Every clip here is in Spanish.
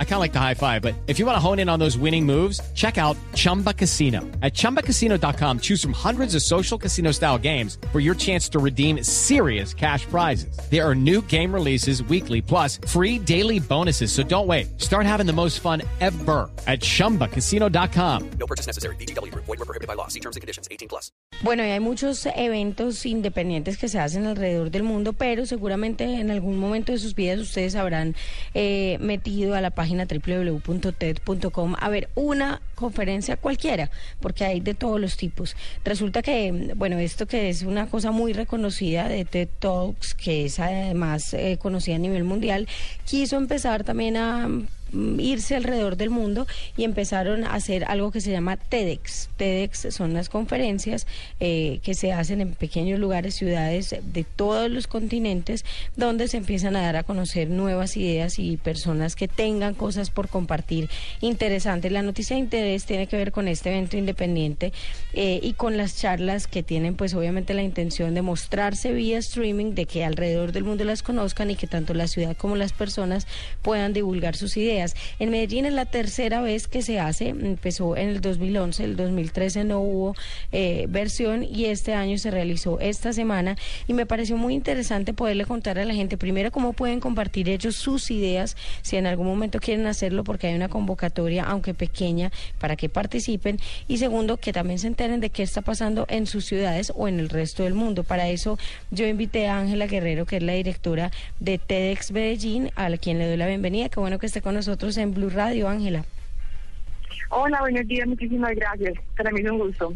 I kind of like the high five, but if you want to hone in on those winning moves, check out Chumba Casino. At ChumbaCasino.com, choose from hundreds of social casino style games for your chance to redeem serious cash prizes. There are new game releases weekly, plus free daily bonuses. So don't wait. Start having the most fun ever at ChumbaCasino.com. No purchase necessary. BGW. Void were prohibited by law. See terms and conditions. 18 plus. Bueno, y hay muchos eventos independientes que se hacen alrededor del mundo, pero seguramente en algún momento de sus vidas ustedes habrán eh, metido a la página www.ted.com a ver una conferencia cualquiera, porque hay de todos los tipos. Resulta que, bueno, esto que es una cosa muy reconocida de TED Talks, que es además eh, conocida a nivel mundial, quiso empezar también a irse alrededor del mundo y empezaron a hacer algo que se llama TEDx. TEDx son las conferencias eh, que se hacen en pequeños lugares, ciudades de todos los continentes, donde se empiezan a dar a conocer nuevas ideas y personas que tengan cosas por compartir interesantes. La noticia de interés tiene que ver con este evento independiente eh, y con las charlas que tienen pues obviamente la intención de mostrarse vía streaming, de que alrededor del mundo las conozcan y que tanto la ciudad como las personas puedan divulgar sus ideas. En Medellín es la tercera vez que se hace, empezó en el 2011, el 2013 no hubo eh, versión y este año se realizó esta semana y me pareció muy interesante poderle contar a la gente primero cómo pueden compartir ellos sus ideas si en algún momento quieren hacerlo porque hay una convocatoria aunque pequeña para que participen y segundo que también se enteren de qué está pasando en sus ciudades o en el resto del mundo. Para eso yo invité a Ángela Guerrero que es la directora de TEDx Medellín a quien le doy la bienvenida. Qué bueno que esté con nosotros nosotros en Blue Radio, Ángela. Hola, buenos días, muchísimas gracias. Para mí es un gusto.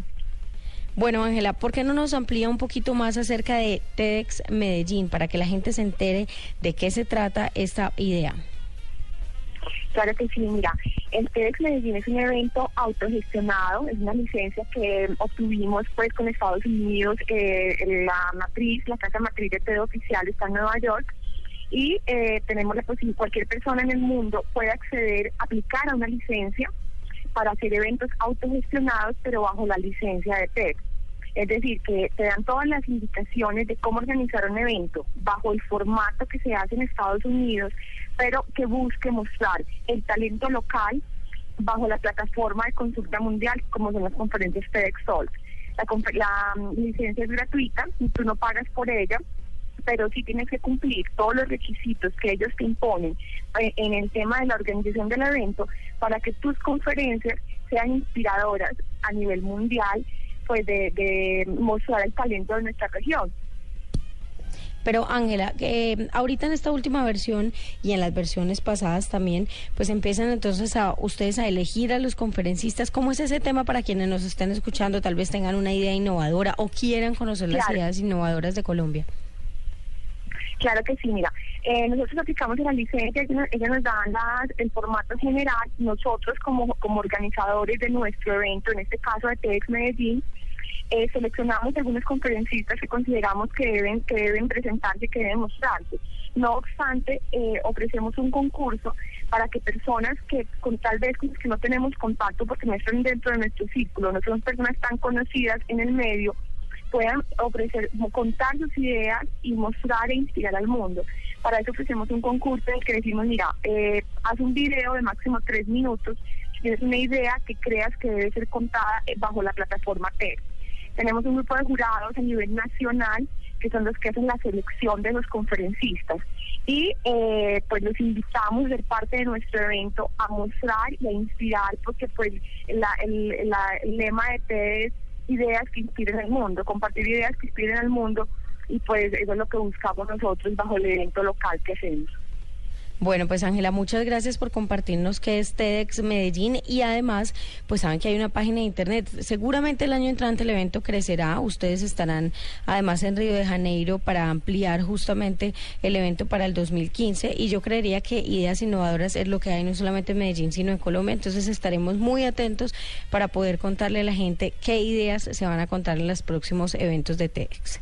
Bueno, Ángela, ¿por qué no nos amplía un poquito más acerca de TEDx Medellín para que la gente se entere de qué se trata esta idea? Claro que sí, mira, el TEDx Medellín es un evento autogestionado, es una licencia que obtuvimos pues con Estados Unidos, eh, la matriz, la casa matriz de TED oficial está en Nueva York, y eh, tenemos la posibilidad, cualquier persona en el mundo puede acceder, aplicar a una licencia para hacer eventos autogestionados, pero bajo la licencia de TED. Es decir, que te dan todas las indicaciones de cómo organizar un evento bajo el formato que se hace en Estados Unidos, pero que busque mostrar el talento local bajo la plataforma de consulta mundial, como son las conferencias TEDx Talks. La, la mm, licencia es gratuita, tú no pagas por ella, pero sí tienes que cumplir todos los requisitos que ellos te imponen eh, en el tema de la organización del evento para que tus conferencias sean inspiradoras a nivel mundial, pues de, mostrar el talento de nuestra región. Pero Ángela, eh, ahorita en esta última versión y en las versiones pasadas también, pues empiezan entonces a ustedes a elegir a los conferencistas. ¿Cómo es ese tema para quienes nos estén escuchando, tal vez tengan una idea innovadora o quieran conocer las ideas innovadoras de Colombia? Claro que sí, mira, eh, nosotros aplicamos en la licencia, ellos, nos dan el formato general, nosotros como, como organizadores de nuestro evento, en este caso de TEDx Medellín, eh, seleccionamos algunos conferencistas que consideramos que deben, que deben presentarse, que deben mostrarse. No obstante, eh, ofrecemos un concurso para que personas que con tal vez que no tenemos contacto porque no están dentro de nuestro círculo, no son personas tan conocidas en el medio, puedan ofrecer, contar sus ideas y mostrar e inspirar al mundo. Para eso ofrecemos un concurso en el que decimos, mira, eh, haz un video de máximo tres minutos, si tienes una idea que creas que debe ser contada eh, bajo la plataforma TED. Tenemos un grupo de jurados a nivel nacional que son los que hacen la selección de los conferencistas. Y eh, pues los invitamos a ser parte de nuestro evento a mostrar y a inspirar, porque pues el, el lema de TED es ideas que inspiren al mundo, compartir ideas que inspiren al mundo y pues eso es lo que buscamos nosotros bajo el evento local que hacemos. Bueno, pues Ángela, muchas gracias por compartirnos qué es TEDx Medellín y además, pues saben que hay una página de internet. Seguramente el año entrante el evento crecerá. Ustedes estarán además en Río de Janeiro para ampliar justamente el evento para el 2015 y yo creería que ideas innovadoras es lo que hay no solamente en Medellín, sino en Colombia. Entonces estaremos muy atentos para poder contarle a la gente qué ideas se van a contar en los próximos eventos de TEDx.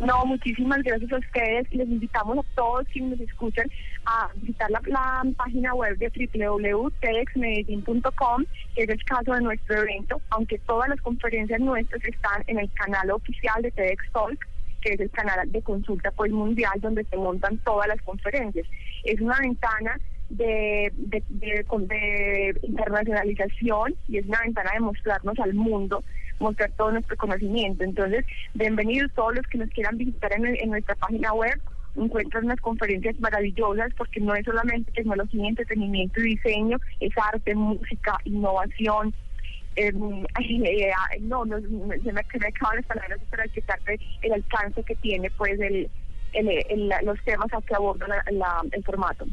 No, muchísimas gracias a ustedes. Les invitamos a todos quienes nos escuchan a visitar la, la página web de www.tedxmedellin.com, que es el caso de nuestro evento, aunque todas las conferencias nuestras están en el canal oficial de TEDx Talk que es el canal de consulta pues mundial donde se montan todas las conferencias. Es una ventana de, de, de, de internacionalización y es una ventana de mostrarnos al mundo mostrar todo nuestro conocimiento. Entonces, bienvenidos todos los que nos quieran visitar en, nuestra página web. Encuentran unas conferencias maravillosas porque no es solamente tecnología, entretenimiento y diseño, es arte, música, innovación. Eh, eh, no, no, se me, me acaban las palabras para explicarte el alcance que tiene pues el, el, el, los temas a que aborda la, la, el formato.